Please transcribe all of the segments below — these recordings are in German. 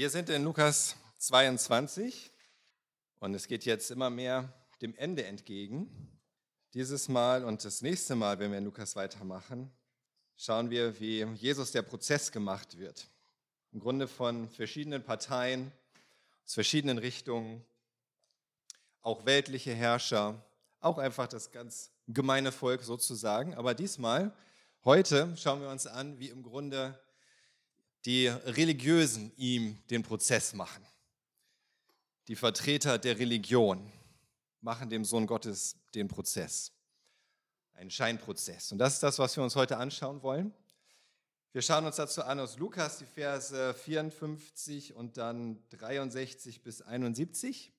Wir sind in Lukas 22 und es geht jetzt immer mehr dem Ende entgegen. Dieses Mal und das nächste Mal, wenn wir in Lukas weitermachen, schauen wir, wie Jesus der Prozess gemacht wird. Im Grunde von verschiedenen Parteien, aus verschiedenen Richtungen, auch weltliche Herrscher, auch einfach das ganz gemeine Volk sozusagen. Aber diesmal, heute, schauen wir uns an, wie im Grunde die Religiösen ihm den Prozess machen. Die Vertreter der Religion machen dem Sohn Gottes den Prozess. Ein Scheinprozess. Und das ist das, was wir uns heute anschauen wollen. Wir schauen uns dazu an aus Lukas die Verse 54 und dann 63 bis 71.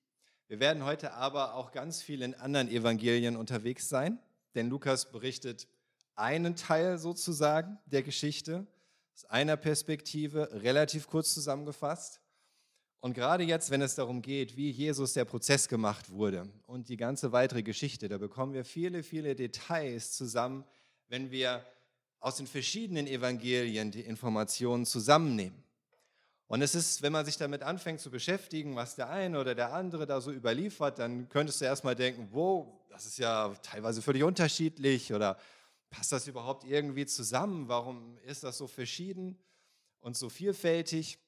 Wir werden heute aber auch ganz viel in anderen Evangelien unterwegs sein, denn Lukas berichtet einen Teil sozusagen der Geschichte aus einer Perspektive, relativ kurz zusammengefasst. Und gerade jetzt, wenn es darum geht, wie Jesus der Prozess gemacht wurde und die ganze weitere Geschichte, da bekommen wir viele, viele Details zusammen, wenn wir aus den verschiedenen Evangelien die Informationen zusammennehmen. Und es ist, wenn man sich damit anfängt zu beschäftigen, was der eine oder der andere da so überliefert, dann könntest du erstmal denken, wow, das ist ja teilweise völlig unterschiedlich oder passt das überhaupt irgendwie zusammen? Warum ist das so verschieden und so vielfältig?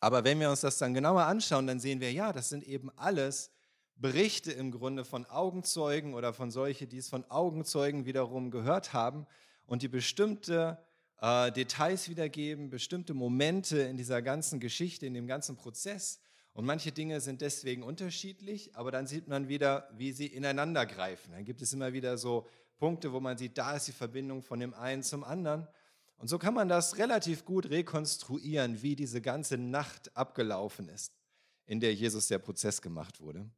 Aber wenn wir uns das dann genauer anschauen, dann sehen wir, ja, das sind eben alles Berichte im Grunde von Augenzeugen oder von solche, die es von Augenzeugen wiederum gehört haben und die bestimmte äh, Details wiedergeben, bestimmte Momente in dieser ganzen Geschichte, in dem ganzen Prozess. Und manche Dinge sind deswegen unterschiedlich, aber dann sieht man wieder, wie sie ineinander greifen. Dann gibt es immer wieder so Punkte, wo man sieht, da ist die Verbindung von dem einen zum anderen. Und so kann man das relativ gut rekonstruieren, wie diese ganze Nacht abgelaufen ist, in der Jesus der Prozess gemacht wurde.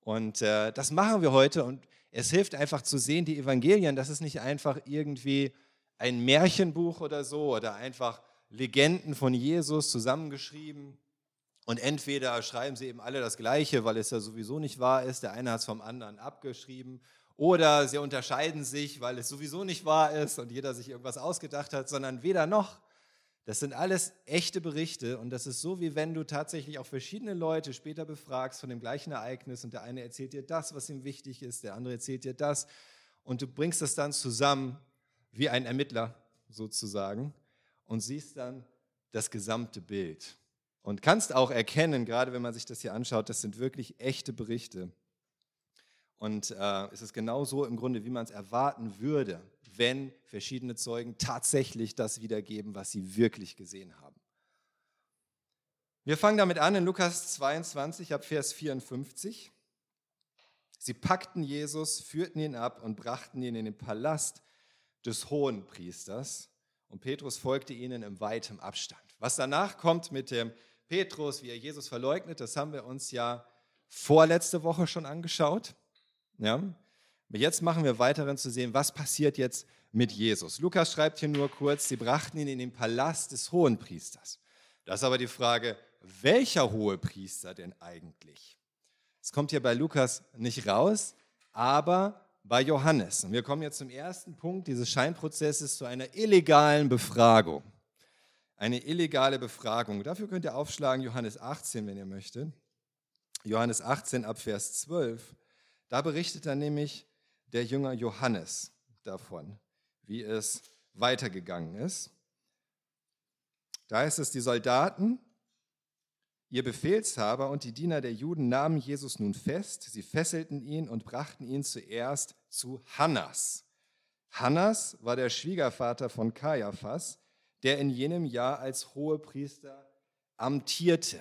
Und äh, das machen wir heute und es hilft einfach zu sehen, die Evangelien, das ist nicht einfach irgendwie ein Märchenbuch oder so oder einfach Legenden von Jesus zusammengeschrieben. Und entweder schreiben sie eben alle das Gleiche, weil es ja sowieso nicht wahr ist, der eine hat es vom anderen abgeschrieben oder sie unterscheiden sich, weil es sowieso nicht wahr ist und jeder sich irgendwas ausgedacht hat, sondern weder noch. Das sind alles echte Berichte und das ist so, wie wenn du tatsächlich auch verschiedene Leute später befragst von dem gleichen Ereignis und der eine erzählt dir das, was ihm wichtig ist, der andere erzählt dir das und du bringst das dann zusammen wie ein Ermittler sozusagen und siehst dann das gesamte Bild und kannst auch erkennen, gerade wenn man sich das hier anschaut, das sind wirklich echte Berichte. Und äh, es ist genau so im Grunde, wie man es erwarten würde, wenn verschiedene Zeugen tatsächlich das wiedergeben, was sie wirklich gesehen haben. Wir fangen damit an in Lukas 22 ab Vers 54. Sie packten Jesus, führten ihn ab und brachten ihn in den Palast des Hohenpriesters. Und Petrus folgte ihnen im weitem Abstand. Was danach kommt mit dem Petrus, wie er Jesus verleugnet, das haben wir uns ja vorletzte Woche schon angeschaut. Ja? Jetzt machen wir weiter zu sehen, was passiert jetzt mit Jesus. Lukas schreibt hier nur kurz, sie brachten ihn in den Palast des Hohenpriesters. Das ist aber die Frage, welcher Hohepriester denn eigentlich? Es kommt hier bei Lukas nicht raus, aber bei Johannes. Und wir kommen jetzt zum ersten Punkt dieses Scheinprozesses zu einer illegalen Befragung. Eine illegale Befragung. Dafür könnt ihr aufschlagen Johannes 18, wenn ihr möchtet. Johannes 18 ab Vers 12. Da berichtet dann nämlich der Jünger Johannes davon, wie es weitergegangen ist. Da ist es, die Soldaten, ihr Befehlshaber und die Diener der Juden nahmen Jesus nun fest. Sie fesselten ihn und brachten ihn zuerst zu Hannas. Hannas war der Schwiegervater von Kaiaphas, der in jenem Jahr als Hohepriester amtierte.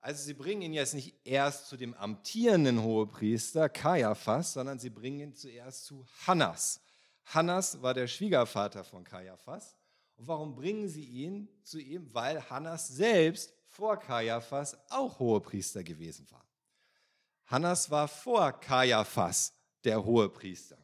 Also sie bringen ihn jetzt nicht erst zu dem amtierenden Hohepriester Kaiaphas, sondern sie bringen ihn zuerst zu Hannas. Hannas war der Schwiegervater von Kaiaphas. Und warum bringen sie ihn zu ihm? Weil Hannas selbst vor Kaiaphas auch Hohepriester gewesen war. Hannas war vor Kaiaphas der Hohepriester.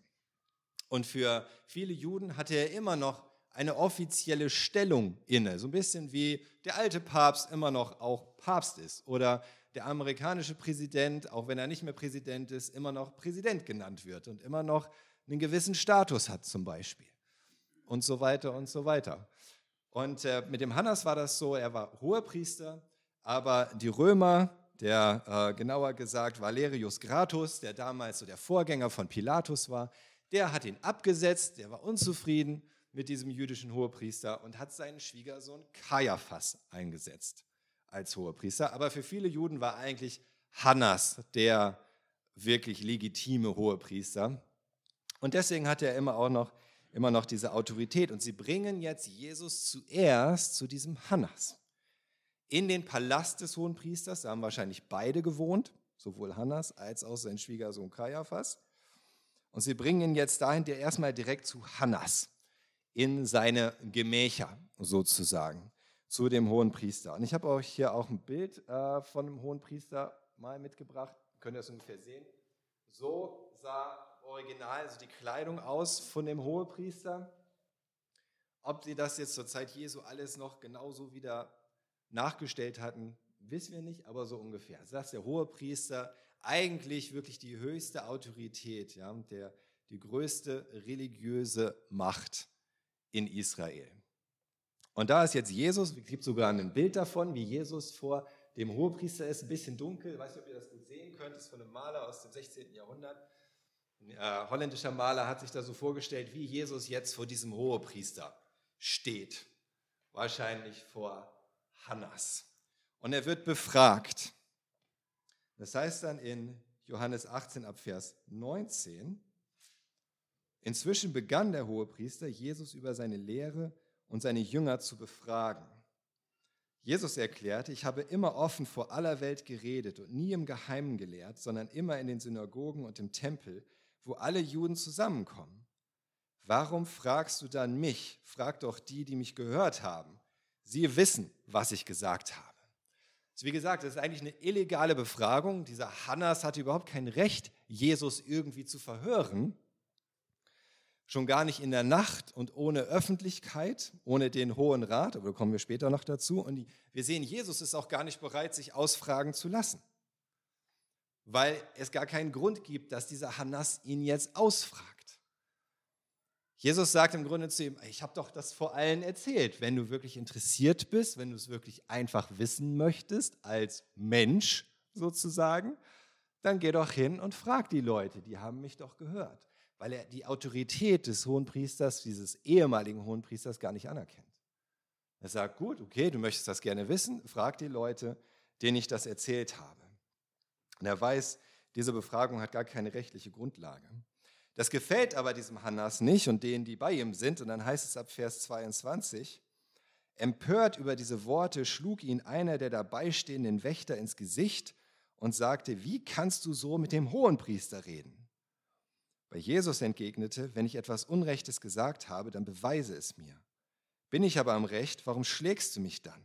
Und für viele Juden hatte er immer noch eine offizielle Stellung inne. So ein bisschen wie der alte Papst immer noch auch Papst ist oder der amerikanische Präsident, auch wenn er nicht mehr Präsident ist, immer noch Präsident genannt wird und immer noch einen gewissen Status hat zum Beispiel. Und so weiter und so weiter. Und äh, mit dem Hannas war das so, er war Hohepriester, Aber die Römer, der äh, genauer gesagt Valerius Gratus, der damals so der Vorgänger von Pilatus war, der hat ihn abgesetzt, der war unzufrieden mit diesem jüdischen Hohepriester und hat seinen Schwiegersohn Kaiaphas eingesetzt als Hohepriester. Aber für viele Juden war eigentlich Hannas der wirklich legitime Hohepriester. Und deswegen hat er immer auch noch, immer noch diese Autorität. Und sie bringen jetzt Jesus zuerst zu diesem Hannas. In den Palast des Hohenpriesters, da haben wahrscheinlich beide gewohnt, sowohl Hannas als auch sein Schwiegersohn Kaiaphas. Und sie bringen ihn jetzt dahin, der erstmal direkt zu Hannas, in seine Gemächer sozusagen, zu dem Hohenpriester. Und ich habe euch hier auch ein Bild äh, von dem Hohenpriester mal mitgebracht. Könnt ihr das ungefähr sehen? So sah original also die Kleidung aus von dem Hohepriester. Ob sie das jetzt zur Zeit Jesu alles noch genauso wieder nachgestellt hatten, wissen wir nicht, aber so ungefähr. Das ist der Hohepriester eigentlich wirklich die höchste Autorität, ja, der, die größte religiöse Macht in Israel. Und da ist jetzt Jesus, es gibt sogar ein Bild davon, wie Jesus vor dem Hohepriester ist, ein bisschen dunkel, ich weiß nicht, ob ihr das gut sehen könnt, das ist von einem Maler aus dem 16. Jahrhundert. Ein äh, holländischer Maler hat sich da so vorgestellt, wie Jesus jetzt vor diesem Hohepriester steht. Wahrscheinlich vor Hannas. Und er wird befragt. Das heißt dann in Johannes 18 ab Vers 19, inzwischen begann der Hohepriester Jesus über seine Lehre und seine Jünger zu befragen. Jesus erklärte, ich habe immer offen vor aller Welt geredet und nie im Geheimen gelehrt, sondern immer in den Synagogen und im Tempel, wo alle Juden zusammenkommen. Warum fragst du dann mich? Frag doch die, die mich gehört haben. Sie wissen, was ich gesagt habe. Also wie gesagt, das ist eigentlich eine illegale Befragung. Dieser Hannas hatte überhaupt kein Recht, Jesus irgendwie zu verhören. Schon gar nicht in der Nacht und ohne Öffentlichkeit, ohne den Hohen Rat, aber da kommen wir später noch dazu. Und wir sehen, Jesus ist auch gar nicht bereit, sich ausfragen zu lassen, weil es gar keinen Grund gibt, dass dieser Hannas ihn jetzt ausfragt. Jesus sagt im Grunde zu ihm, ich habe doch das vor allen erzählt. Wenn du wirklich interessiert bist, wenn du es wirklich einfach wissen möchtest, als Mensch sozusagen, dann geh doch hin und frag die Leute, die haben mich doch gehört. Weil er die Autorität des Hohenpriesters, dieses ehemaligen Hohenpriesters, gar nicht anerkennt. Er sagt, gut, okay, du möchtest das gerne wissen, frag die Leute, denen ich das erzählt habe. Und er weiß, diese Befragung hat gar keine rechtliche Grundlage. Das gefällt aber diesem Hannas nicht und denen, die bei ihm sind. Und dann heißt es ab Vers 22, empört über diese Worte schlug ihn einer der dabei stehenden Wächter ins Gesicht und sagte, wie kannst du so mit dem Hohenpriester reden? Bei Jesus entgegnete, wenn ich etwas Unrechtes gesagt habe, dann beweise es mir. Bin ich aber am Recht, warum schlägst du mich dann?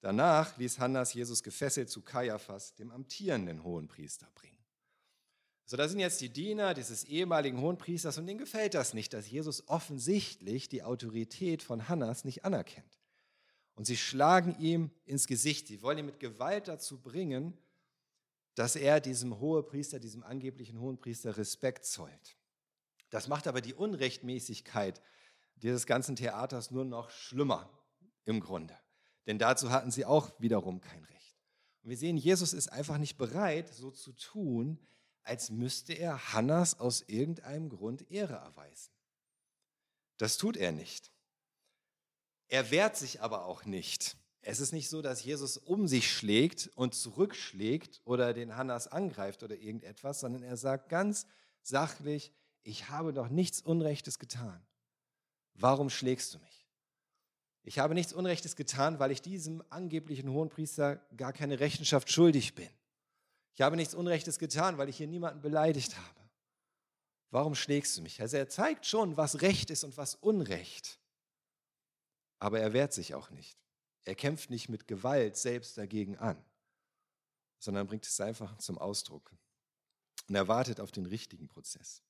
Danach ließ Hannas Jesus gefesselt zu Kaiaphas, dem amtierenden Hohenpriester, bringen. So, da sind jetzt die Diener dieses ehemaligen Hohenpriesters und denen gefällt das nicht, dass Jesus offensichtlich die Autorität von Hannas nicht anerkennt. Und sie schlagen ihm ins Gesicht. Sie wollen ihn mit Gewalt dazu bringen, dass er diesem Hohepriester, diesem angeblichen Hohenpriester Respekt zollt. Das macht aber die Unrechtmäßigkeit dieses ganzen Theaters nur noch schlimmer im Grunde. Denn dazu hatten sie auch wiederum kein Recht. Und wir sehen, Jesus ist einfach nicht bereit, so zu tun, als müsste er Hannas aus irgendeinem Grund Ehre erweisen. Das tut er nicht. Er wehrt sich aber auch nicht. Es ist nicht so, dass Jesus um sich schlägt und zurückschlägt oder den Hannas angreift oder irgendetwas, sondern er sagt ganz sachlich, ich habe doch nichts Unrechtes getan. Warum schlägst du mich? Ich habe nichts Unrechtes getan, weil ich diesem angeblichen Hohenpriester gar keine Rechenschaft schuldig bin. Ich habe nichts Unrechtes getan, weil ich hier niemanden beleidigt habe. Warum schlägst du mich? Also er zeigt schon, was Recht ist und was Unrecht. Aber er wehrt sich auch nicht. Er kämpft nicht mit Gewalt selbst dagegen an, sondern bringt es einfach zum Ausdruck. Und er wartet auf den richtigen Prozess.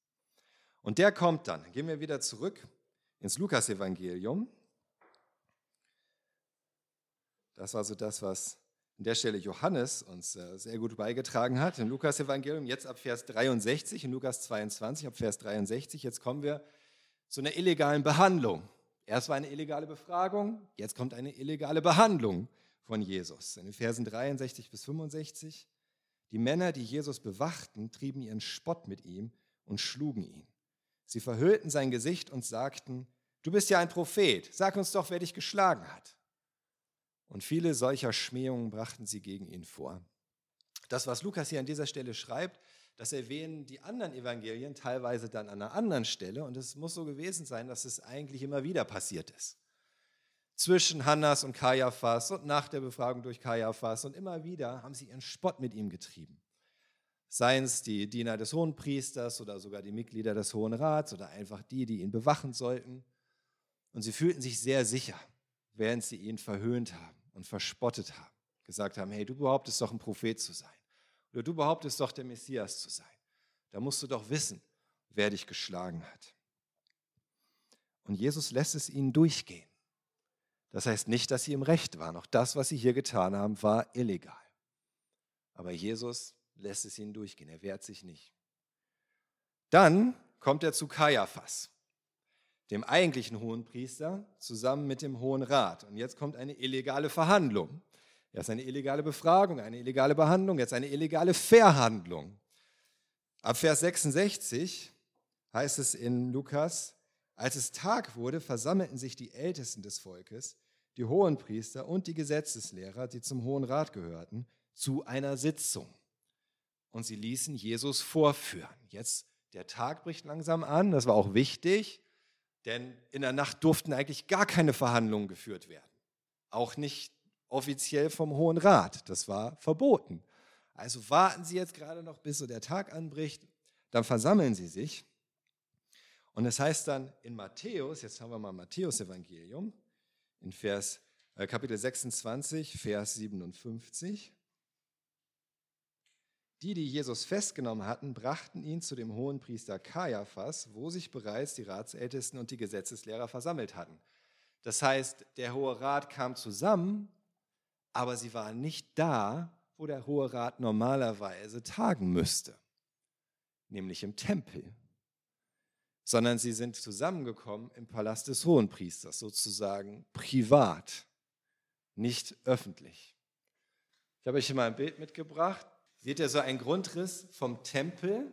Und der kommt dann. Gehen wir wieder zurück ins Lukasevangelium. Das war so das, was an der Stelle Johannes uns äh, sehr gut beigetragen hat im Lukas-Evangelium, jetzt ab Vers 63, in Lukas 22, ab Vers 63. Jetzt kommen wir zu einer illegalen Behandlung. Erst war eine illegale Befragung, jetzt kommt eine illegale Behandlung von Jesus. In den Versen 63 bis 65. Die Männer, die Jesus bewachten, trieben ihren Spott mit ihm und schlugen ihn. Sie verhüllten sein Gesicht und sagten, du bist ja ein Prophet, sag uns doch, wer dich geschlagen hat. Und viele solcher Schmähungen brachten sie gegen ihn vor. Das, was Lukas hier an dieser Stelle schreibt, das erwähnen die anderen Evangelien teilweise dann an einer anderen Stelle. Und es muss so gewesen sein, dass es eigentlich immer wieder passiert ist. Zwischen Hannas und Kaiaphas und nach der Befragung durch Kaiaphas. Und immer wieder haben sie ihren Spott mit ihm getrieben. Seien es die Diener des Hohenpriesters oder sogar die Mitglieder des Hohen Rats oder einfach die, die ihn bewachen sollten. Und sie fühlten sich sehr sicher, während sie ihn verhöhnt haben und verspottet haben. Gesagt haben, hey, du behauptest doch ein Prophet zu sein. Oder du behauptest doch der Messias zu sein. Da musst du doch wissen, wer dich geschlagen hat. Und Jesus lässt es ihnen durchgehen. Das heißt nicht, dass sie im Recht waren. Auch das, was sie hier getan haben, war illegal. Aber Jesus lässt es ihnen durchgehen. Er wehrt sich nicht. Dann kommt er zu Kaiaphas, dem eigentlichen Hohenpriester, zusammen mit dem Hohen Rat. Und jetzt kommt eine illegale Verhandlung. Erst eine illegale Befragung, eine illegale Behandlung, jetzt eine illegale Verhandlung. Ab Vers 66 heißt es in Lukas, als es Tag wurde, versammelten sich die Ältesten des Volkes, die Hohenpriester und die Gesetzeslehrer, die zum Hohen Rat gehörten, zu einer Sitzung. Und sie ließen Jesus vorführen. Jetzt, der Tag bricht langsam an, das war auch wichtig, denn in der Nacht durften eigentlich gar keine Verhandlungen geführt werden. Auch nicht offiziell vom Hohen Rat. Das war verboten. Also warten Sie jetzt gerade noch, bis so der Tag anbricht, dann versammeln Sie sich. Und es heißt dann in Matthäus, jetzt haben wir mal Matthäus Evangelium, in Vers, äh, Kapitel 26, Vers 57. Die, die Jesus festgenommen hatten, brachten ihn zu dem hohen Priester Kaiaphas, wo sich bereits die Ratsältesten und die Gesetzeslehrer versammelt hatten. Das heißt, der Hohe Rat kam zusammen aber sie waren nicht da, wo der Hohe Rat normalerweise tagen müsste, nämlich im Tempel, sondern sie sind zusammengekommen im Palast des Hohenpriesters, sozusagen privat, nicht öffentlich. Ich habe euch hier mal ein Bild mitgebracht. Seht ihr so einen Grundriss vom Tempel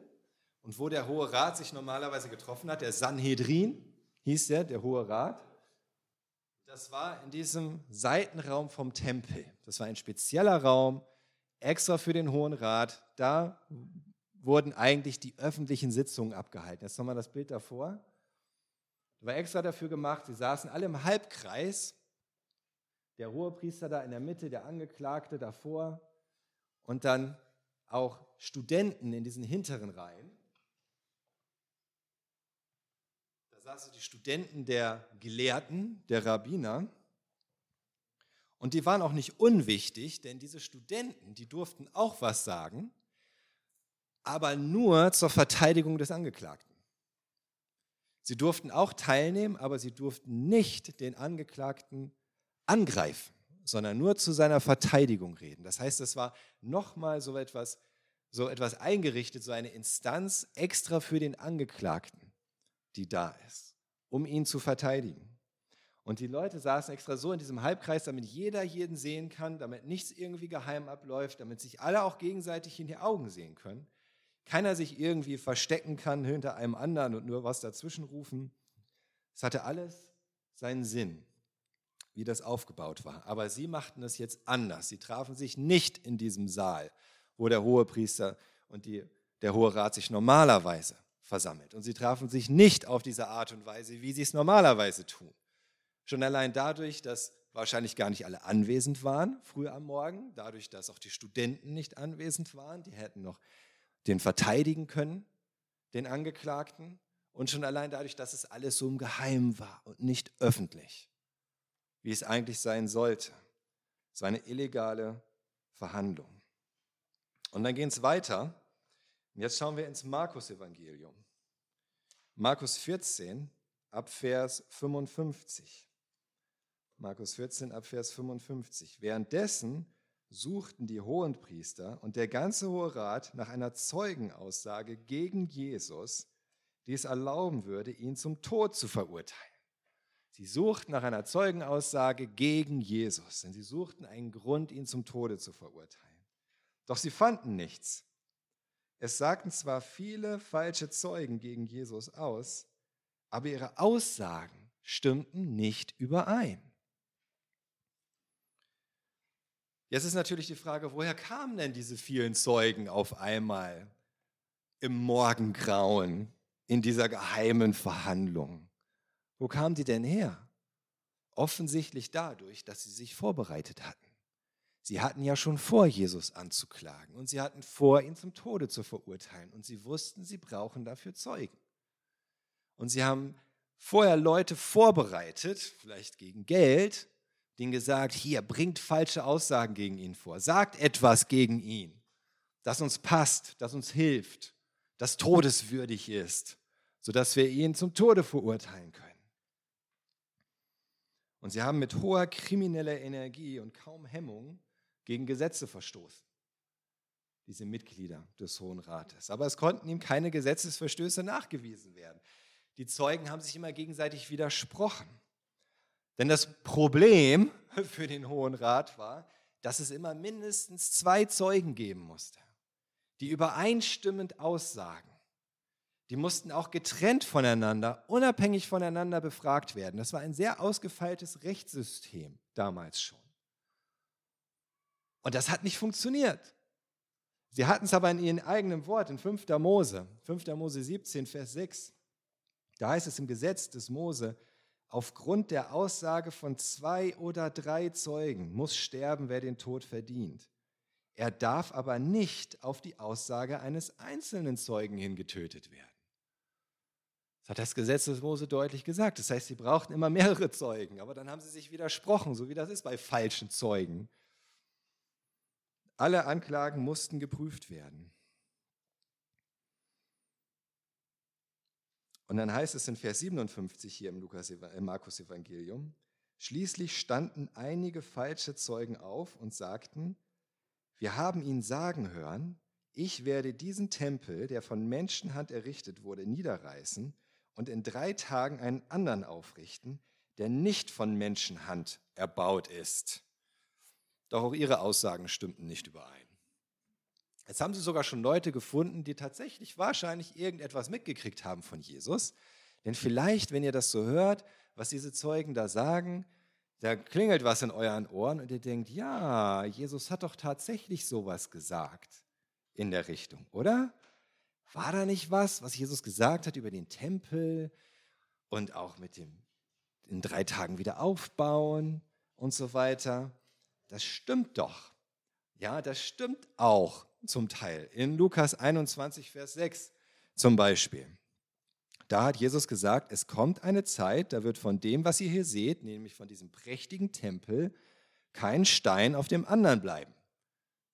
und wo der Hohe Rat sich normalerweise getroffen hat? Der Sanhedrin hieß der, der Hohe Rat. Das war in diesem Seitenraum vom Tempel. Das war ein spezieller Raum, extra für den Hohen Rat. Da wurden eigentlich die öffentlichen Sitzungen abgehalten. Jetzt nochmal das Bild davor. Das war extra dafür gemacht. Sie saßen alle im Halbkreis. Der Hohepriester da in der Mitte, der Angeklagte davor und dann auch Studenten in diesen hinteren Reihen. Saßen die Studenten der Gelehrten, der Rabbiner. Und die waren auch nicht unwichtig, denn diese Studenten, die durften auch was sagen, aber nur zur Verteidigung des Angeklagten. Sie durften auch teilnehmen, aber sie durften nicht den Angeklagten angreifen, sondern nur zu seiner Verteidigung reden. Das heißt, es war nochmal so etwas, so etwas eingerichtet, so eine Instanz extra für den Angeklagten die da ist, um ihn zu verteidigen. Und die Leute saßen extra so in diesem Halbkreis, damit jeder jeden sehen kann, damit nichts irgendwie geheim abläuft, damit sich alle auch gegenseitig in die Augen sehen können. Keiner sich irgendwie verstecken kann hinter einem anderen und nur was dazwischen rufen. Es hatte alles seinen Sinn, wie das aufgebaut war. Aber sie machten es jetzt anders. Sie trafen sich nicht in diesem Saal, wo der hohe Priester und die, der Hohe Rat sich normalerweise versammelt. Und sie trafen sich nicht auf diese Art und Weise, wie sie es normalerweise tun. Schon allein dadurch, dass wahrscheinlich gar nicht alle anwesend waren, früh am Morgen, dadurch, dass auch die Studenten nicht anwesend waren, die hätten noch den verteidigen können, den Angeklagten. Und schon allein dadurch, dass es alles so im Geheimen war und nicht öffentlich, wie es eigentlich sein sollte. War eine illegale Verhandlung. Und dann geht es weiter und jetzt schauen wir ins Markus-Evangelium. Markus 14 ab Vers 55. Markus 14 ab Vers 55. Währenddessen suchten die Hohenpriester und der ganze Hohe Rat nach einer Zeugenaussage gegen Jesus, die es erlauben würde, ihn zum Tod zu verurteilen. Sie suchten nach einer Zeugenaussage gegen Jesus, denn sie suchten einen Grund, ihn zum Tode zu verurteilen. Doch sie fanden nichts. Es sagten zwar viele falsche Zeugen gegen Jesus aus, aber ihre Aussagen stimmten nicht überein. Jetzt ist natürlich die Frage, woher kamen denn diese vielen Zeugen auf einmal im Morgengrauen in dieser geheimen Verhandlung? Wo kamen die denn her? Offensichtlich dadurch, dass sie sich vorbereitet hatten. Sie hatten ja schon vor, Jesus anzuklagen und sie hatten vor, ihn zum Tode zu verurteilen und sie wussten, sie brauchen dafür Zeugen. Und sie haben vorher Leute vorbereitet, vielleicht gegen Geld, denen gesagt, hier, bringt falsche Aussagen gegen ihn vor, sagt etwas gegen ihn, das uns passt, das uns hilft, das todeswürdig ist, sodass wir ihn zum Tode verurteilen können. Und sie haben mit hoher krimineller Energie und kaum Hemmung gegen Gesetze verstoßen, diese Mitglieder des Hohen Rates. Aber es konnten ihm keine Gesetzesverstöße nachgewiesen werden. Die Zeugen haben sich immer gegenseitig widersprochen. Denn das Problem für den Hohen Rat war, dass es immer mindestens zwei Zeugen geben musste, die übereinstimmend aussagen. Die mussten auch getrennt voneinander, unabhängig voneinander befragt werden. Das war ein sehr ausgefeiltes Rechtssystem damals schon. Und das hat nicht funktioniert. Sie hatten es aber in ihrem eigenen Wort in 5. Mose, 5. Mose 17, Vers 6. Da heißt es im Gesetz des Mose, aufgrund der Aussage von zwei oder drei Zeugen muss sterben, wer den Tod verdient. Er darf aber nicht auf die Aussage eines einzelnen Zeugen hin getötet werden. Das hat das Gesetz des Mose deutlich gesagt. Das heißt, sie brauchten immer mehrere Zeugen, aber dann haben sie sich widersprochen, so wie das ist bei falschen Zeugen. Alle Anklagen mussten geprüft werden. Und dann heißt es in Vers 57 hier im, Lukas, im Markus Evangelium, schließlich standen einige falsche Zeugen auf und sagten, wir haben ihn sagen hören, ich werde diesen Tempel, der von Menschenhand errichtet wurde, niederreißen und in drei Tagen einen anderen aufrichten, der nicht von Menschenhand erbaut ist. Doch auch ihre Aussagen stimmten nicht überein. Jetzt haben sie sogar schon Leute gefunden, die tatsächlich wahrscheinlich irgendetwas mitgekriegt haben von Jesus. Denn vielleicht, wenn ihr das so hört, was diese Zeugen da sagen, da klingelt was in euren Ohren und ihr denkt, ja, Jesus hat doch tatsächlich sowas gesagt in der Richtung, oder? War da nicht was, was Jesus gesagt hat über den Tempel und auch mit dem in drei Tagen wieder aufbauen und so weiter? Das stimmt doch. Ja, das stimmt auch zum Teil. In Lukas 21, Vers 6 zum Beispiel. Da hat Jesus gesagt, es kommt eine Zeit, da wird von dem, was ihr hier seht, nämlich von diesem prächtigen Tempel, kein Stein auf dem anderen bleiben.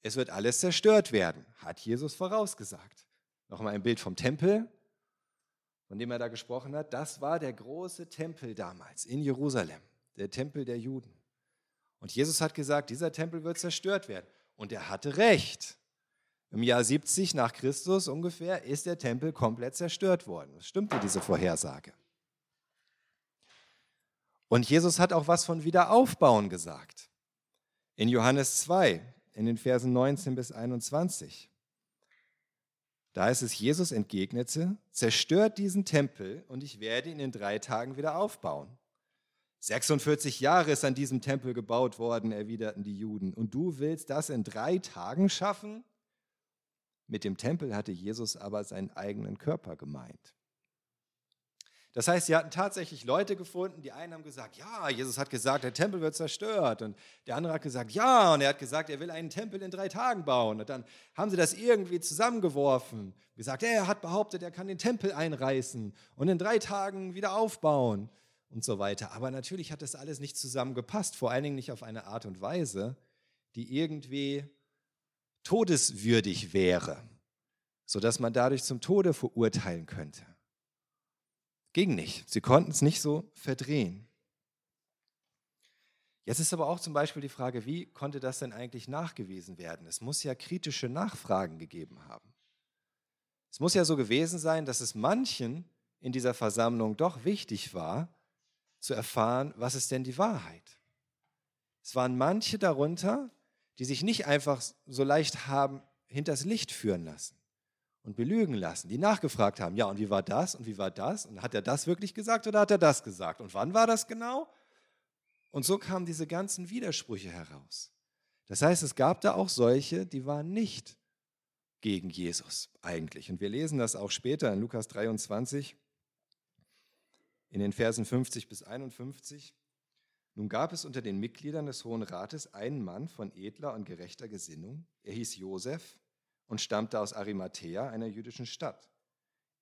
Es wird alles zerstört werden, hat Jesus vorausgesagt. Nochmal ein Bild vom Tempel, von dem er da gesprochen hat. Das war der große Tempel damals in Jerusalem, der Tempel der Juden. Und Jesus hat gesagt, dieser Tempel wird zerstört werden. Und er hatte recht. Im Jahr 70 nach Christus ungefähr ist der Tempel komplett zerstört worden. Das stimmte diese Vorhersage. Und Jesus hat auch was von Wiederaufbauen gesagt. In Johannes 2, in den Versen 19 bis 21. Da ist es, Jesus entgegnete, zerstört diesen Tempel und ich werde ihn in drei Tagen wieder aufbauen. 46 Jahre ist an diesem Tempel gebaut worden, erwiderten die Juden. Und du willst das in drei Tagen schaffen? Mit dem Tempel hatte Jesus aber seinen eigenen Körper gemeint. Das heißt, sie hatten tatsächlich Leute gefunden, die einen haben gesagt, ja, Jesus hat gesagt, der Tempel wird zerstört. Und der andere hat gesagt, ja, und er hat gesagt, er will einen Tempel in drei Tagen bauen. Und dann haben sie das irgendwie zusammengeworfen, gesagt, er hat behauptet, er kann den Tempel einreißen und in drei Tagen wieder aufbauen und so weiter. Aber natürlich hat das alles nicht zusammengepasst, vor allen Dingen nicht auf eine Art und Weise, die irgendwie todeswürdig wäre, sodass man dadurch zum Tode verurteilen könnte. Ging nicht. Sie konnten es nicht so verdrehen. Jetzt ist aber auch zum Beispiel die Frage, wie konnte das denn eigentlich nachgewiesen werden? Es muss ja kritische Nachfragen gegeben haben. Es muss ja so gewesen sein, dass es manchen in dieser Versammlung doch wichtig war, zu erfahren, was ist denn die Wahrheit. Es waren manche darunter, die sich nicht einfach so leicht haben hinters Licht führen lassen und belügen lassen, die nachgefragt haben, ja, und wie war das und wie war das und hat er das wirklich gesagt oder hat er das gesagt und wann war das genau? Und so kamen diese ganzen Widersprüche heraus. Das heißt, es gab da auch solche, die waren nicht gegen Jesus eigentlich. Und wir lesen das auch später in Lukas 23 in den Versen 50 bis 51. Nun gab es unter den Mitgliedern des Hohen Rates einen Mann von edler und gerechter Gesinnung. Er hieß Josef und stammte aus Arimathea, einer jüdischen Stadt.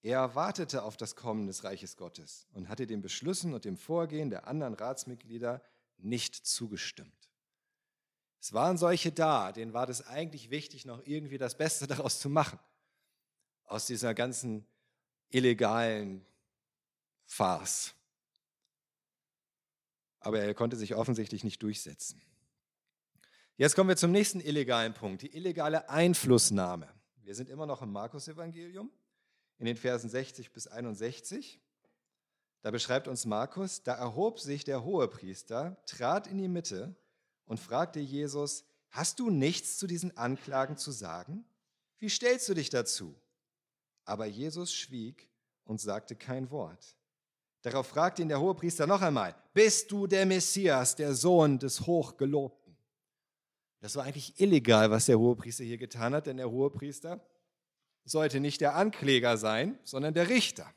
Er wartete auf das Kommen des Reiches Gottes und hatte den Beschlüssen und dem Vorgehen der anderen Ratsmitglieder nicht zugestimmt. Es waren solche da, denen war das eigentlich wichtig, noch irgendwie das Beste daraus zu machen. Aus dieser ganzen illegalen Farce. Aber er konnte sich offensichtlich nicht durchsetzen. Jetzt kommen wir zum nächsten illegalen Punkt, die illegale Einflussnahme. Wir sind immer noch im Markus-Evangelium, in den Versen 60 bis 61. Da beschreibt uns Markus, da erhob sich der Hohepriester, trat in die Mitte und fragte Jesus, hast du nichts zu diesen Anklagen zu sagen? Wie stellst du dich dazu? Aber Jesus schwieg und sagte kein Wort. Darauf fragte ihn der Hohepriester noch einmal, bist du der Messias, der Sohn des Hochgelobten? Das war eigentlich illegal, was der Hohepriester hier getan hat, denn der Hohepriester sollte nicht der Ankläger sein, sondern der Richter.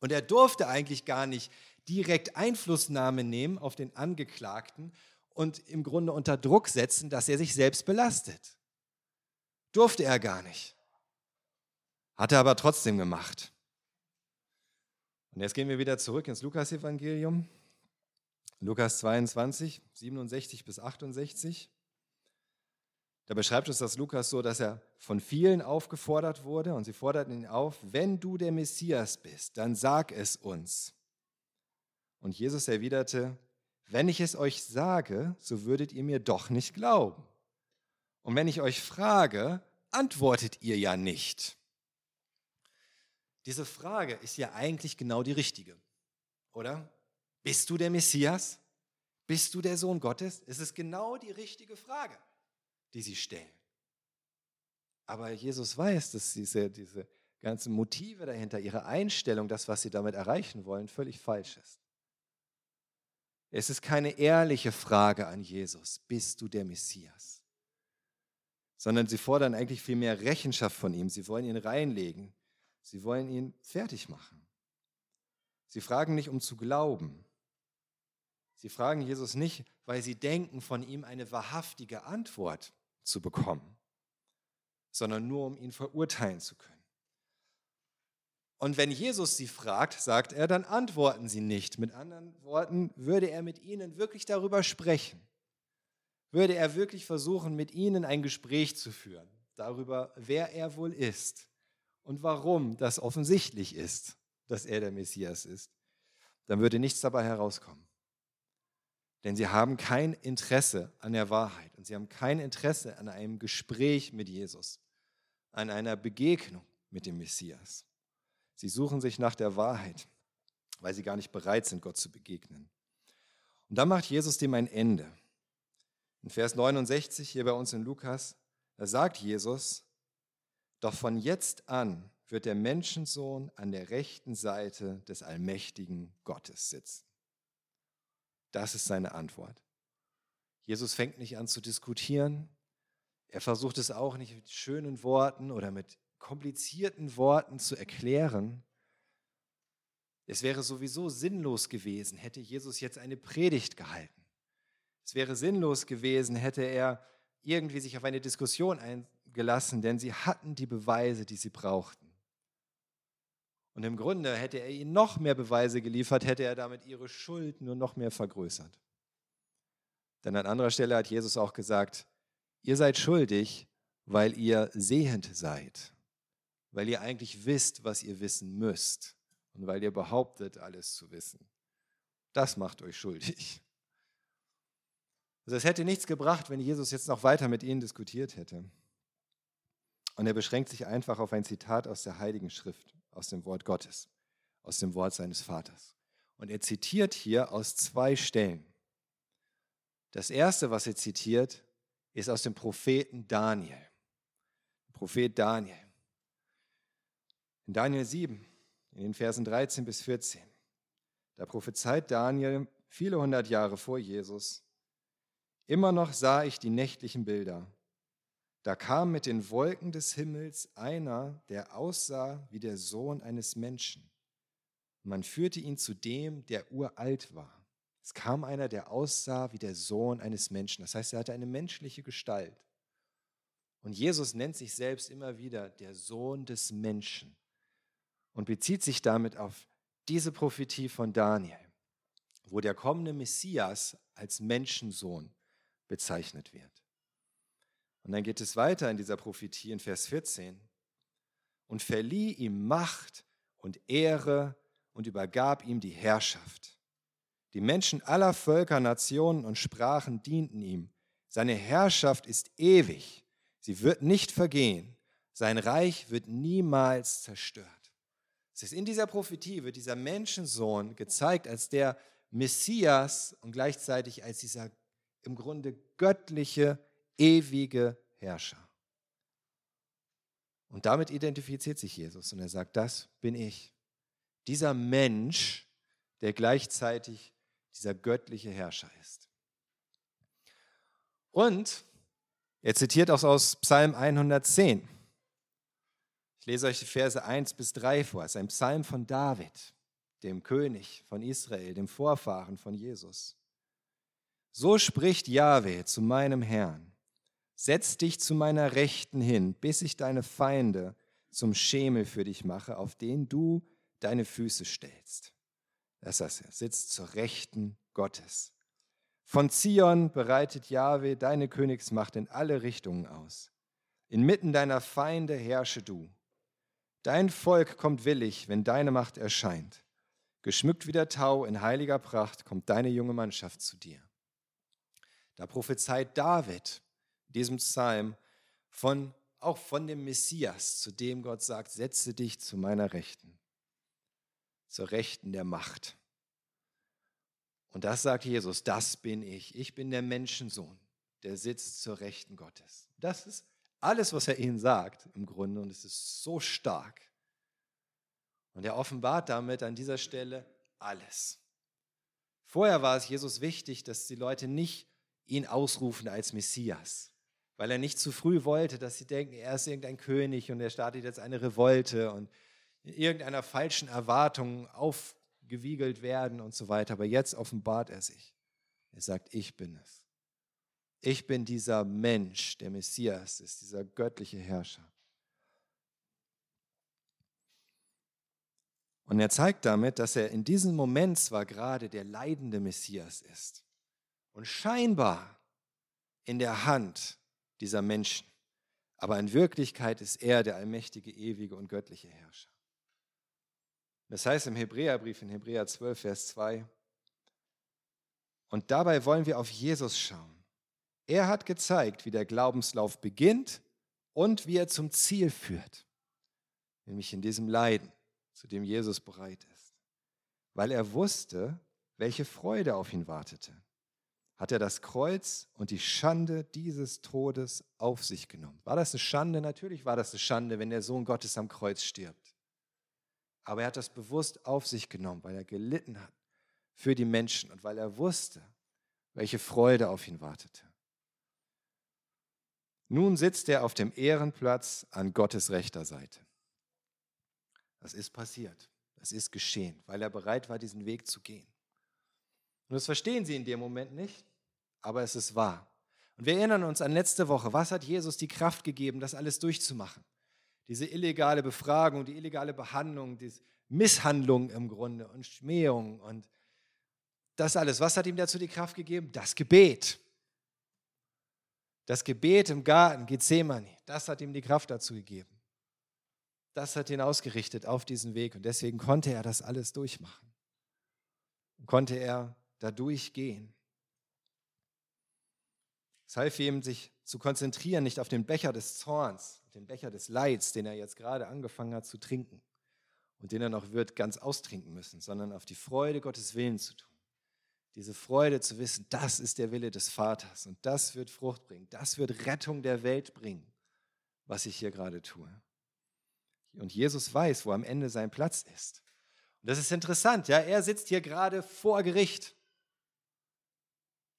Und er durfte eigentlich gar nicht direkt Einflussnahme nehmen auf den Angeklagten und im Grunde unter Druck setzen, dass er sich selbst belastet. Durfte er gar nicht. Hat er aber trotzdem gemacht. Und jetzt gehen wir wieder zurück ins Lukas-Evangelium. Lukas 22, 67 bis 68. Da beschreibt uns das Lukas so, dass er von vielen aufgefordert wurde und sie forderten ihn auf, wenn du der Messias bist, dann sag es uns. Und Jesus erwiderte, wenn ich es euch sage, so würdet ihr mir doch nicht glauben. Und wenn ich euch frage, antwortet ihr ja nicht. Diese Frage ist ja eigentlich genau die richtige, oder? Bist du der Messias? Bist du der Sohn Gottes? Es ist genau die richtige Frage, die sie stellen. Aber Jesus weiß, dass diese, diese ganzen Motive dahinter, ihre Einstellung, das, was sie damit erreichen wollen, völlig falsch ist. Es ist keine ehrliche Frage an Jesus, bist du der Messias? Sondern sie fordern eigentlich viel mehr Rechenschaft von ihm. Sie wollen ihn reinlegen. Sie wollen ihn fertig machen. Sie fragen nicht, um zu glauben. Sie fragen Jesus nicht, weil sie denken, von ihm eine wahrhaftige Antwort zu bekommen, sondern nur, um ihn verurteilen zu können. Und wenn Jesus sie fragt, sagt er, dann antworten sie nicht. Mit anderen Worten, würde er mit ihnen wirklich darüber sprechen? Würde er wirklich versuchen, mit ihnen ein Gespräch zu führen, darüber, wer er wohl ist? Und warum das offensichtlich ist, dass er der Messias ist, dann würde nichts dabei herauskommen. Denn sie haben kein Interesse an der Wahrheit und sie haben kein Interesse an einem Gespräch mit Jesus, an einer Begegnung mit dem Messias. Sie suchen sich nach der Wahrheit, weil sie gar nicht bereit sind, Gott zu begegnen. Und dann macht Jesus dem ein Ende. In Vers 69 hier bei uns in Lukas, da sagt Jesus, doch von jetzt an wird der Menschensohn an der rechten Seite des allmächtigen Gottes sitzen. Das ist seine Antwort. Jesus fängt nicht an zu diskutieren. Er versucht es auch nicht mit schönen Worten oder mit komplizierten Worten zu erklären. Es wäre sowieso sinnlos gewesen, hätte Jesus jetzt eine Predigt gehalten. Es wäre sinnlos gewesen, hätte er irgendwie sich auf eine Diskussion eingelassen, denn sie hatten die Beweise, die sie brauchten. Und im Grunde hätte er ihnen noch mehr Beweise geliefert, hätte er damit ihre Schuld nur noch mehr vergrößert. Denn an anderer Stelle hat Jesus auch gesagt, ihr seid schuldig, weil ihr sehend seid, weil ihr eigentlich wisst, was ihr wissen müsst und weil ihr behauptet, alles zu wissen. Das macht euch schuldig. Also es hätte nichts gebracht, wenn Jesus jetzt noch weiter mit ihnen diskutiert hätte. Und er beschränkt sich einfach auf ein Zitat aus der Heiligen Schrift, aus dem Wort Gottes, aus dem Wort seines Vaters. Und er zitiert hier aus zwei Stellen. Das erste, was er zitiert, ist aus dem Propheten Daniel. Prophet Daniel. In Daniel 7, in den Versen 13 bis 14, da prophezeit Daniel viele hundert Jahre vor Jesus, immer noch sah ich die nächtlichen Bilder. Da kam mit den Wolken des Himmels einer, der aussah wie der Sohn eines Menschen. Man führte ihn zu dem, der uralt war. Es kam einer, der aussah wie der Sohn eines Menschen. Das heißt, er hatte eine menschliche Gestalt. Und Jesus nennt sich selbst immer wieder der Sohn des Menschen und bezieht sich damit auf diese Prophetie von Daniel, wo der kommende Messias als Menschensohn bezeichnet wird. Und dann geht es weiter in dieser Prophetie in Vers 14 und verlieh ihm Macht und Ehre und übergab ihm die Herrschaft. Die Menschen aller Völker, Nationen und Sprachen dienten ihm. Seine Herrschaft ist ewig Sie wird nicht vergehen. Sein Reich wird niemals zerstört. Es ist in dieser Prophetie wird dieser Menschensohn gezeigt als der Messias und gleichzeitig als dieser im Grunde göttliche, ewige Herrscher. Und damit identifiziert sich Jesus und er sagt, das bin ich. Dieser Mensch, der gleichzeitig dieser göttliche Herrscher ist. Und er zitiert auch aus Psalm 110. Ich lese euch die Verse 1 bis 3 vor. Es ist ein Psalm von David, dem König von Israel, dem Vorfahren von Jesus. So spricht Jahwe zu meinem Herrn. Setz dich zu meiner Rechten hin, bis ich deine Feinde zum Schemel für dich mache, auf den du deine Füße stellst. Das heißt, er sitzt zur Rechten Gottes. Von Zion bereitet Jahwe deine Königsmacht in alle Richtungen aus. Inmitten deiner Feinde herrsche du. Dein Volk kommt willig, wenn deine Macht erscheint. Geschmückt wie der Tau in heiliger Pracht kommt deine junge Mannschaft zu dir. Da prophezeit David diesem Psalm von, auch von dem Messias, zu dem Gott sagt, setze dich zu meiner Rechten, zur Rechten der Macht. Und das sagt Jesus, das bin ich. Ich bin der Menschensohn, der sitzt zur Rechten Gottes. Das ist alles, was er ihnen sagt im Grunde und es ist so stark. Und er offenbart damit an dieser Stelle alles. Vorher war es Jesus wichtig, dass die Leute nicht ihn ausrufen als Messias, weil er nicht zu früh wollte, dass sie denken, er ist irgendein König und er startet jetzt eine Revolte und in irgendeiner falschen Erwartung auf, gewiegelt werden und so weiter. Aber jetzt offenbart er sich. Er sagt, ich bin es. Ich bin dieser Mensch, der Messias ist, dieser göttliche Herrscher. Und er zeigt damit, dass er in diesem Moment zwar gerade der leidende Messias ist und scheinbar in der Hand dieser Menschen, aber in Wirklichkeit ist er der allmächtige, ewige und göttliche Herrscher. Das heißt im Hebräerbrief, in Hebräer 12, Vers 2, und dabei wollen wir auf Jesus schauen. Er hat gezeigt, wie der Glaubenslauf beginnt und wie er zum Ziel führt, nämlich in diesem Leiden, zu dem Jesus bereit ist. Weil er wusste, welche Freude auf ihn wartete, hat er das Kreuz und die Schande dieses Todes auf sich genommen. War das eine Schande? Natürlich war das eine Schande, wenn der Sohn Gottes am Kreuz stirbt. Aber er hat das bewusst auf sich genommen, weil er gelitten hat für die Menschen und weil er wusste, welche Freude auf ihn wartete. Nun sitzt er auf dem Ehrenplatz an Gottes rechter Seite. Das ist passiert. Das ist geschehen, weil er bereit war, diesen Weg zu gehen. Und das verstehen sie in dem Moment nicht, aber es ist wahr. Und wir erinnern uns an letzte Woche. Was hat Jesus die Kraft gegeben, das alles durchzumachen? diese illegale Befragung, die illegale Behandlung, die Misshandlung im Grunde und Schmähung und das alles. Was hat ihm dazu die Kraft gegeben? Das Gebet. Das Gebet im Garten Gethsemane, das hat ihm die Kraft dazu gegeben. Das hat ihn ausgerichtet auf diesen Weg und deswegen konnte er das alles durchmachen. konnte er da durchgehen. Es half ihm, sich zu konzentrieren, nicht auf den Becher des Zorns, den Becher des Leids, den er jetzt gerade angefangen hat zu trinken. und den er noch wird ganz austrinken müssen, sondern auf die Freude Gottes Willen zu tun. Diese Freude zu wissen, das ist der Wille des Vaters und das wird Frucht bringen, das wird Rettung der Welt bringen, was ich hier gerade tue. Und Jesus weiß, wo am Ende sein Platz ist. Und das ist interessant, ja, er sitzt hier gerade vor Gericht.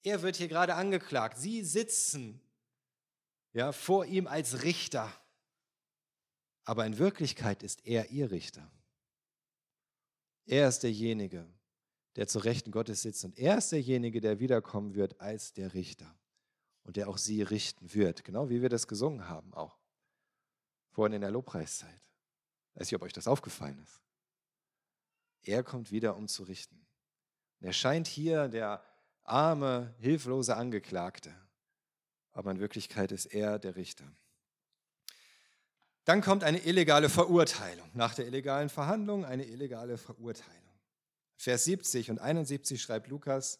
Er wird hier gerade angeklagt. Sie sitzen ja, vor ihm als Richter. Aber in Wirklichkeit ist er ihr Richter. Er ist derjenige, der zur Rechten Gottes sitzt. Und er ist derjenige, der wiederkommen wird als der Richter. Und der auch sie richten wird. Genau wie wir das gesungen haben auch. Vorhin in der Lobpreiszeit. Ich weiß nicht, ob euch das aufgefallen ist. Er kommt wieder, um zu richten. Er scheint hier der arme, hilflose Angeklagte. Aber in Wirklichkeit ist er der Richter. Dann kommt eine illegale Verurteilung. Nach der illegalen Verhandlung eine illegale Verurteilung. Vers 70 und 71 schreibt Lukas,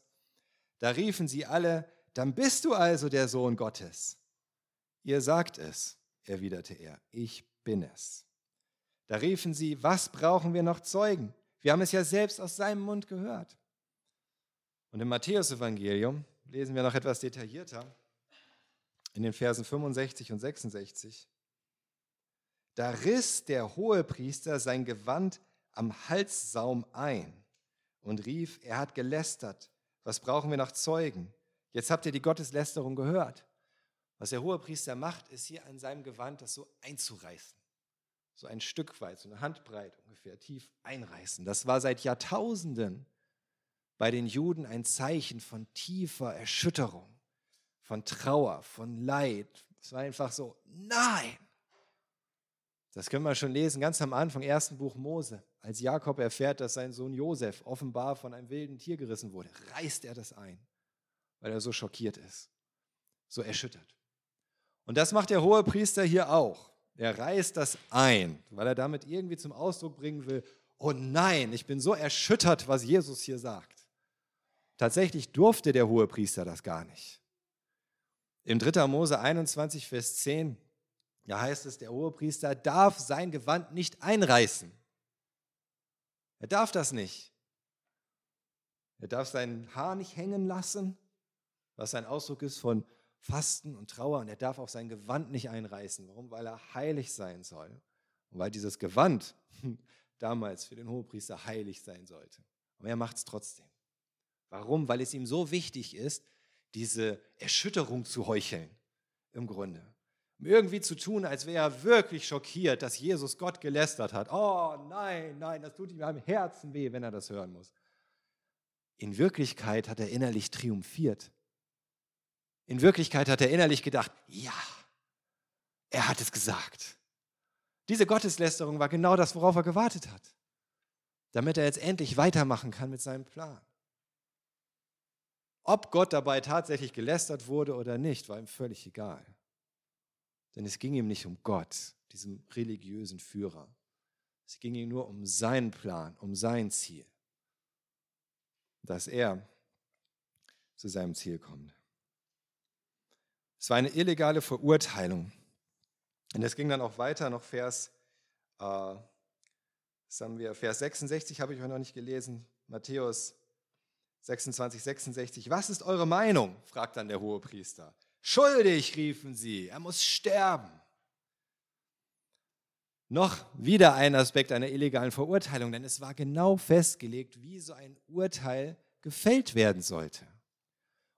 da riefen sie alle, dann bist du also der Sohn Gottes. Ihr sagt es, erwiderte er, ich bin es. Da riefen sie, was brauchen wir noch Zeugen? Wir haben es ja selbst aus seinem Mund gehört. Und im Matthäusevangelium lesen wir noch etwas detaillierter in den Versen 65 und 66. Da riss der Hohepriester sein Gewand am Halssaum ein und rief, er hat gelästert. Was brauchen wir noch Zeugen? Jetzt habt ihr die Gotteslästerung gehört. Was der Hohepriester macht, ist hier an seinem Gewand das so einzureißen. So ein Stück weit, so eine Handbreit ungefähr, tief einreißen. Das war seit Jahrtausenden bei den Juden ein Zeichen von tiefer Erschütterung, von Trauer, von Leid. Es war einfach so, nein! Das können wir schon lesen, ganz am Anfang, ersten Buch Mose. Als Jakob erfährt, dass sein Sohn Josef offenbar von einem wilden Tier gerissen wurde, reißt er das ein, weil er so schockiert ist, so erschüttert. Und das macht der hohe Priester hier auch. Er reißt das ein, weil er damit irgendwie zum Ausdruck bringen will, oh nein, ich bin so erschüttert, was Jesus hier sagt. Tatsächlich durfte der hohe Priester das gar nicht. Im 3. Mose 21, Vers 10, da heißt es, der hohe Priester darf sein Gewand nicht einreißen. Er darf das nicht. Er darf sein Haar nicht hängen lassen, was ein Ausdruck ist von Fasten und Trauer. Und er darf auch sein Gewand nicht einreißen. Warum? Weil er heilig sein soll. Und weil dieses Gewand damals für den Hohepriester heilig sein sollte. Aber er macht es trotzdem. Warum? Weil es ihm so wichtig ist, diese Erschütterung zu heucheln, im Grunde. Um irgendwie zu tun, als wäre er wirklich schockiert, dass Jesus Gott gelästert hat. Oh nein, nein, das tut ihm am Herzen weh, wenn er das hören muss. In Wirklichkeit hat er innerlich triumphiert. In Wirklichkeit hat er innerlich gedacht, ja, er hat es gesagt. Diese Gotteslästerung war genau das, worauf er gewartet hat, damit er jetzt endlich weitermachen kann mit seinem Plan. Ob Gott dabei tatsächlich gelästert wurde oder nicht, war ihm völlig egal. Denn es ging ihm nicht um Gott, diesem religiösen Führer. Es ging ihm nur um seinen Plan, um sein Ziel. Dass er zu seinem Ziel kommt. Es war eine illegale Verurteilung. Und es ging dann auch weiter, noch Vers, äh, haben wir, Vers 66 habe ich heute noch nicht gelesen, Matthäus 26, 66. Was ist eure Meinung? fragt dann der Hohepriester. Schuldig, riefen sie. Er muss sterben. Noch wieder ein Aspekt einer illegalen Verurteilung, denn es war genau festgelegt, wie so ein Urteil gefällt werden sollte.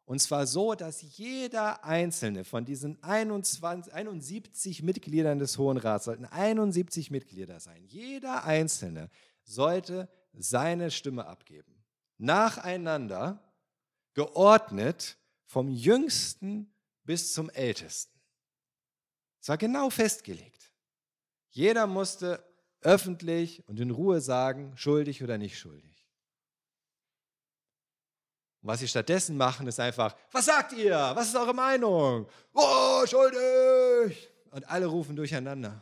Und zwar so, dass jeder einzelne von diesen 21, 71 Mitgliedern des Hohen Rats, sollten 71 Mitglieder sein, jeder einzelne sollte seine Stimme abgeben nacheinander, geordnet vom jüngsten bis zum ältesten. Es war genau festgelegt. Jeder musste öffentlich und in Ruhe sagen, schuldig oder nicht schuldig. Und was sie stattdessen machen, ist einfach, was sagt ihr? Was ist eure Meinung? Oh, schuldig! Und alle rufen durcheinander.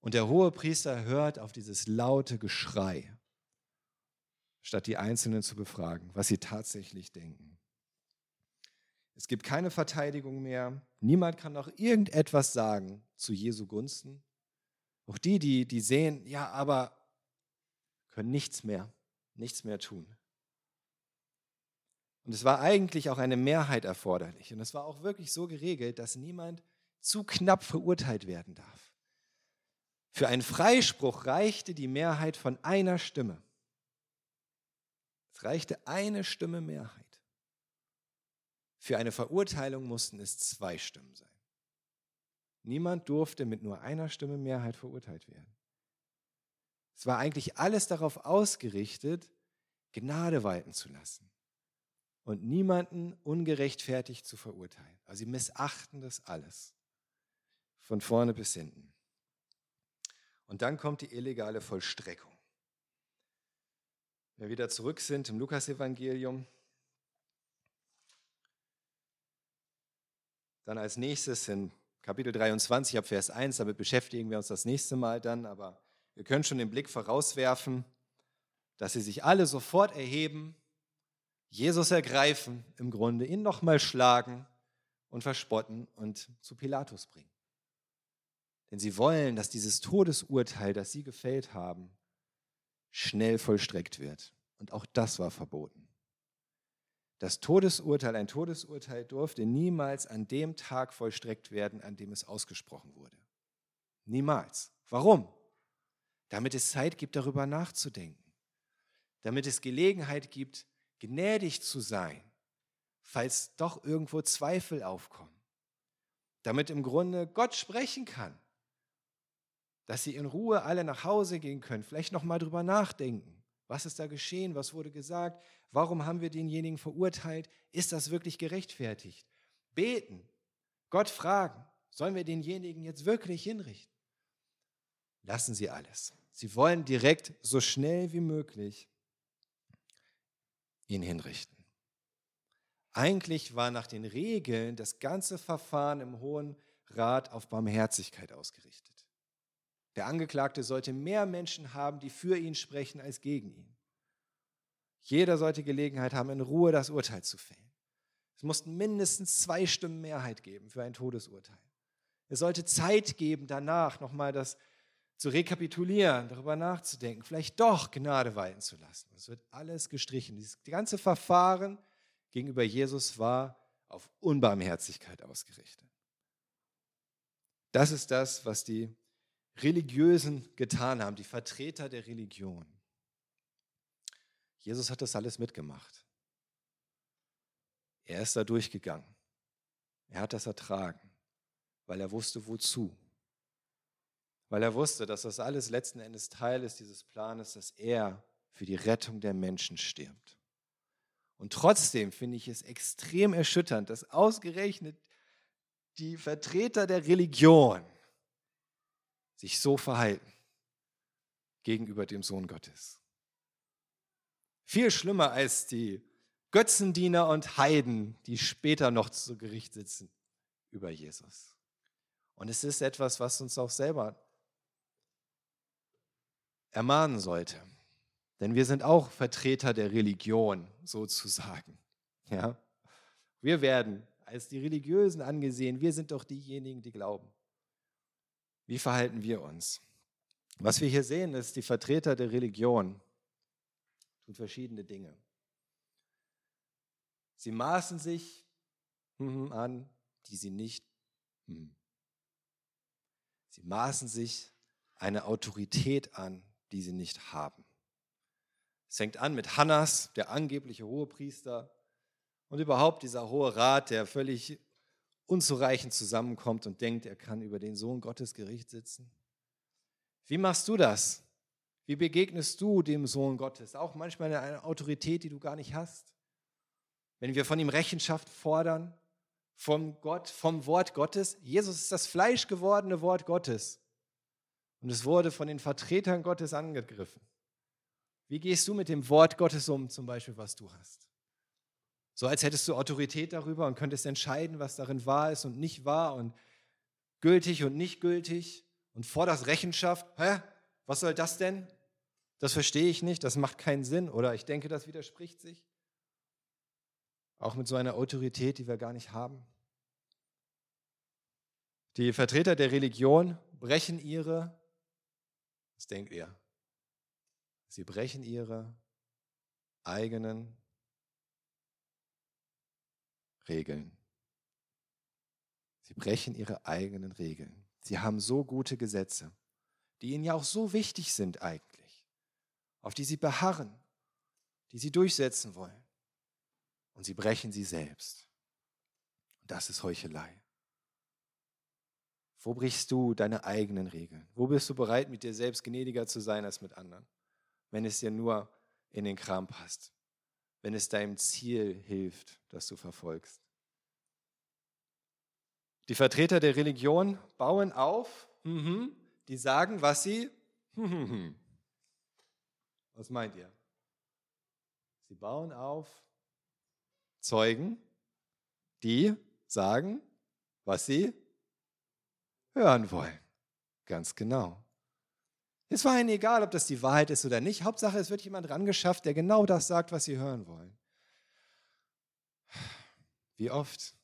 Und der hohe Priester hört auf dieses laute Geschrei statt die Einzelnen zu befragen, was sie tatsächlich denken. Es gibt keine Verteidigung mehr. Niemand kann noch irgendetwas sagen zu Jesu Gunsten. Auch die, die, die sehen, ja, aber können nichts mehr, nichts mehr tun. Und es war eigentlich auch eine Mehrheit erforderlich. Und es war auch wirklich so geregelt, dass niemand zu knapp verurteilt werden darf. Für einen Freispruch reichte die Mehrheit von einer Stimme. Es reichte eine Stimme Mehrheit. Für eine Verurteilung mussten es zwei Stimmen sein. Niemand durfte mit nur einer Stimme Mehrheit verurteilt werden. Es war eigentlich alles darauf ausgerichtet, Gnade walten zu lassen und niemanden ungerechtfertigt zu verurteilen. Also sie missachten das alles, von vorne bis hinten. Und dann kommt die illegale Vollstreckung. Wenn wir wieder zurück sind im Lukasevangelium, dann als nächstes in Kapitel 23 ab Vers 1, damit beschäftigen wir uns das nächste Mal dann, aber wir können schon den Blick vorauswerfen, dass sie sich alle sofort erheben, Jesus ergreifen im Grunde, ihn nochmal schlagen und verspotten und zu Pilatus bringen. Denn sie wollen, dass dieses Todesurteil, das sie gefällt haben, schnell vollstreckt wird. Und auch das war verboten. Das Todesurteil, ein Todesurteil durfte niemals an dem Tag vollstreckt werden, an dem es ausgesprochen wurde. Niemals. Warum? damit es Zeit gibt, darüber nachzudenken, damit es Gelegenheit gibt, gnädig zu sein, falls doch irgendwo Zweifel aufkommen, damit im Grunde Gott sprechen kann, dass sie in Ruhe alle nach Hause gehen können, vielleicht noch mal drüber nachdenken, was ist da geschehen, was wurde gesagt, warum haben wir denjenigen verurteilt, ist das wirklich gerechtfertigt? Beten, Gott fragen, sollen wir denjenigen jetzt wirklich hinrichten? Lassen Sie alles. Sie wollen direkt so schnell wie möglich ihn hinrichten. Eigentlich war nach den Regeln das ganze Verfahren im Hohen Rat auf Barmherzigkeit ausgerichtet. Der Angeklagte sollte mehr Menschen haben, die für ihn sprechen, als gegen ihn. Jeder sollte Gelegenheit haben, in Ruhe das Urteil zu fällen. Es mussten mindestens zwei Stimmen Mehrheit geben für ein Todesurteil. Es sollte Zeit geben, danach nochmal das zu rekapitulieren, darüber nachzudenken, vielleicht doch Gnade walten zu lassen. Es wird alles gestrichen. Dieses ganze Verfahren gegenüber Jesus war auf Unbarmherzigkeit ausgerichtet. Das ist das, was die Religiösen getan haben, die Vertreter der Religion. Jesus hat das alles mitgemacht. Er ist da durchgegangen. Er hat das ertragen, weil er wusste, wozu weil er wusste, dass das alles letzten Endes Teil ist dieses Planes, dass er für die Rettung der Menschen stirbt. Und trotzdem finde ich es extrem erschütternd, dass ausgerechnet die Vertreter der Religion sich so verhalten gegenüber dem Sohn Gottes. Viel schlimmer als die Götzendiener und Heiden, die später noch zu Gericht sitzen über Jesus. Und es ist etwas, was uns auch selber ermahnen sollte. Denn wir sind auch Vertreter der Religion sozusagen. Ja? Wir werden als die Religiösen angesehen. Wir sind doch diejenigen, die glauben. Wie verhalten wir uns? Was wir hier sehen, ist, die Vertreter der Religion tun verschiedene Dinge. Sie maßen sich an, die sie nicht. Hm. Sie maßen sich eine Autorität an, die sie nicht haben. Es fängt an mit Hannas, der angebliche Hohepriester, und überhaupt dieser Hohe Rat, der völlig unzureichend zusammenkommt und denkt, er kann über den Sohn Gottes Gericht sitzen. Wie machst du das? Wie begegnest du dem Sohn Gottes? Auch manchmal eine Autorität, die du gar nicht hast. Wenn wir von ihm Rechenschaft fordern, vom Gott, vom Wort Gottes. Jesus ist das fleischgewordene Wort Gottes. Und es wurde von den Vertretern Gottes angegriffen. Wie gehst du mit dem Wort Gottes um, zum Beispiel, was du hast? So als hättest du Autorität darüber und könntest entscheiden, was darin wahr ist und nicht wahr und gültig und nicht gültig und forderst Rechenschaft. Hä? Was soll das denn? Das verstehe ich nicht, das macht keinen Sinn oder ich denke, das widerspricht sich. Auch mit so einer Autorität, die wir gar nicht haben. Die Vertreter der Religion brechen ihre was denkt ihr? Sie brechen ihre eigenen Regeln. Sie brechen ihre eigenen Regeln. Sie haben so gute Gesetze, die ihnen ja auch so wichtig sind eigentlich, auf die sie beharren, die sie durchsetzen wollen. Und sie brechen sie selbst. Und das ist Heuchelei. Wo brichst du deine eigenen Regeln? Wo bist du bereit, mit dir selbst gnädiger zu sein als mit anderen, wenn es dir nur in den Kram passt, wenn es deinem Ziel hilft, das du verfolgst? Die Vertreter der Religion bauen auf, mhm, die sagen, was sie. Was meint ihr? Sie bauen auf Zeugen, die sagen, was sie hören wollen. Ganz genau. Es war ihnen egal, ob das die Wahrheit ist oder nicht. Hauptsache, es wird jemand rangeschafft, der genau das sagt, was sie hören wollen. Wie oft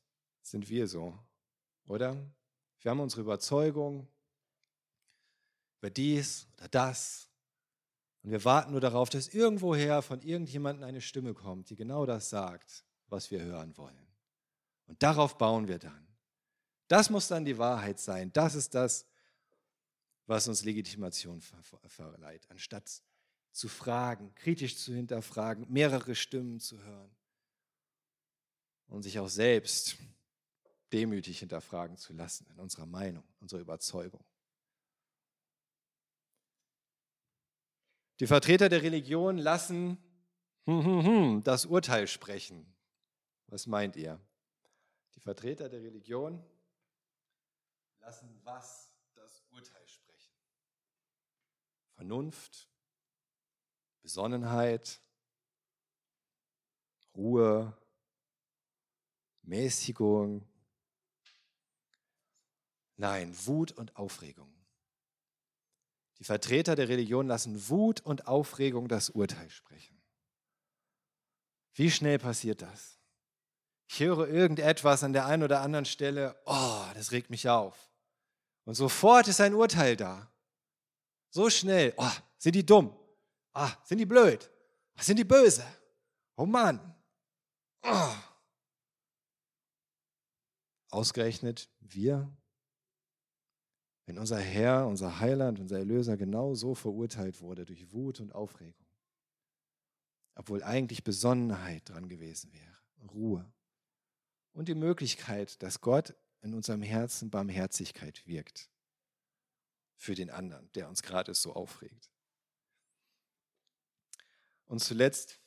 sind wir so, oder? Wir haben unsere Überzeugung über dies oder das. Und wir warten nur darauf, dass irgendwoher von irgendjemandem eine Stimme kommt, die genau das sagt, was wir hören wollen. Und darauf bauen wir dann. Das muss dann die Wahrheit sein. Das ist das, was uns Legitimation verleiht, anstatt zu fragen, kritisch zu hinterfragen, mehrere Stimmen zu hören und sich auch selbst demütig hinterfragen zu lassen in unserer Meinung, unserer Überzeugung. Die Vertreter der Religion lassen das Urteil sprechen. Was meint ihr? Die Vertreter der Religion lassen was das Urteil sprechen? Vernunft, Besonnenheit, Ruhe, Mäßigung. Nein, Wut und Aufregung. Die Vertreter der Religion lassen Wut und Aufregung das Urteil sprechen. Wie schnell passiert das? Ich höre irgendetwas an der einen oder anderen Stelle, oh, das regt mich auf. Und sofort ist ein Urteil da. So schnell. Oh, sind die dumm? Ah, sind die blöd? Sind die böse? Oh Mann. Oh. Ausgerechnet wir, wenn unser Herr, unser Heiland, unser Erlöser genau so verurteilt wurde durch Wut und Aufregung, obwohl eigentlich Besonnenheit dran gewesen wäre, Ruhe und die Möglichkeit, dass Gott in unserem Herzen Barmherzigkeit wirkt für den anderen, der uns gerade so aufregt. Und zuletzt,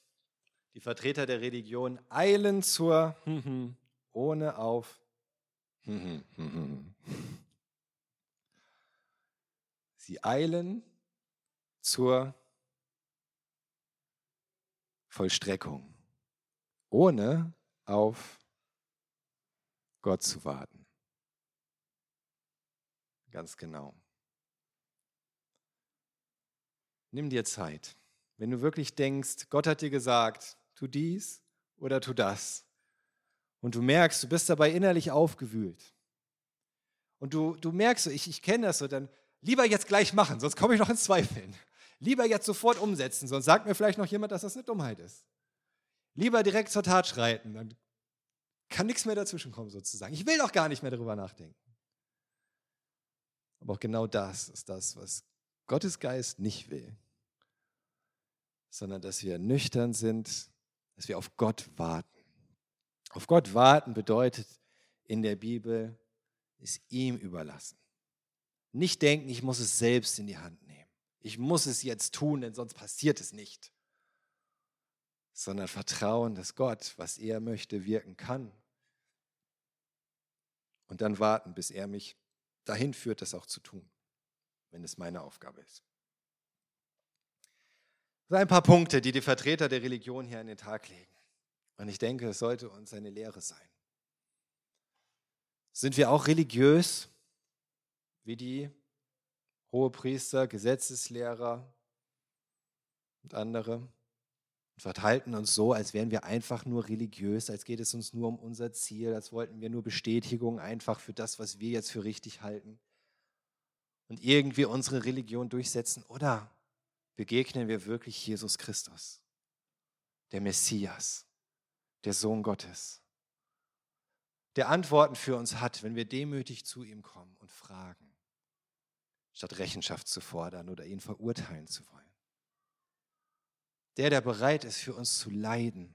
die Vertreter der Religion eilen zur ohne auf Sie eilen zur Vollstreckung, ohne auf Gott zu warten. Ganz genau. Nimm dir Zeit. Wenn du wirklich denkst, Gott hat dir gesagt, tu dies oder tu das, und du merkst, du bist dabei innerlich aufgewühlt, und du, du merkst, ich, ich kenne das so, dann lieber jetzt gleich machen, sonst komme ich noch ins Zweifeln. Lieber jetzt sofort umsetzen, sonst sagt mir vielleicht noch jemand, dass das eine Dummheit ist. Lieber direkt zur Tat schreiten, dann kann nichts mehr dazwischenkommen sozusagen. Ich will doch gar nicht mehr darüber nachdenken. Aber auch genau das ist das, was Gottes Geist nicht will, sondern dass wir nüchtern sind, dass wir auf Gott warten. Auf Gott warten bedeutet in der Bibel, es ihm überlassen. Nicht denken, ich muss es selbst in die Hand nehmen. Ich muss es jetzt tun, denn sonst passiert es nicht. Sondern vertrauen, dass Gott, was er möchte, wirken kann. Und dann warten, bis er mich dahin führt, das auch zu tun, wenn es meine Aufgabe ist. Sind ein paar Punkte, die die Vertreter der Religion hier an den Tag legen. Und ich denke, es sollte uns eine Lehre sein. Sind wir auch religiös, wie die Hohepriester, Gesetzeslehrer und andere? Und verhalten uns so, als wären wir einfach nur religiös, als geht es uns nur um unser Ziel, als wollten wir nur Bestätigung einfach für das, was wir jetzt für richtig halten. Und irgendwie unsere Religion durchsetzen. Oder begegnen wir wirklich Jesus Christus, der Messias, der Sohn Gottes, der Antworten für uns hat, wenn wir demütig zu ihm kommen und fragen, statt Rechenschaft zu fordern oder ihn verurteilen zu wollen. Der, der bereit ist, für uns zu leiden,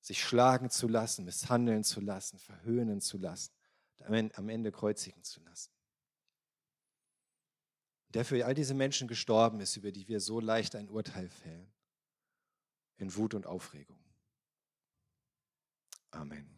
sich schlagen zu lassen, misshandeln zu lassen, verhöhnen zu lassen, am Ende kreuzigen zu lassen. Der für all diese Menschen gestorben ist, über die wir so leicht ein Urteil fällen, in Wut und Aufregung. Amen.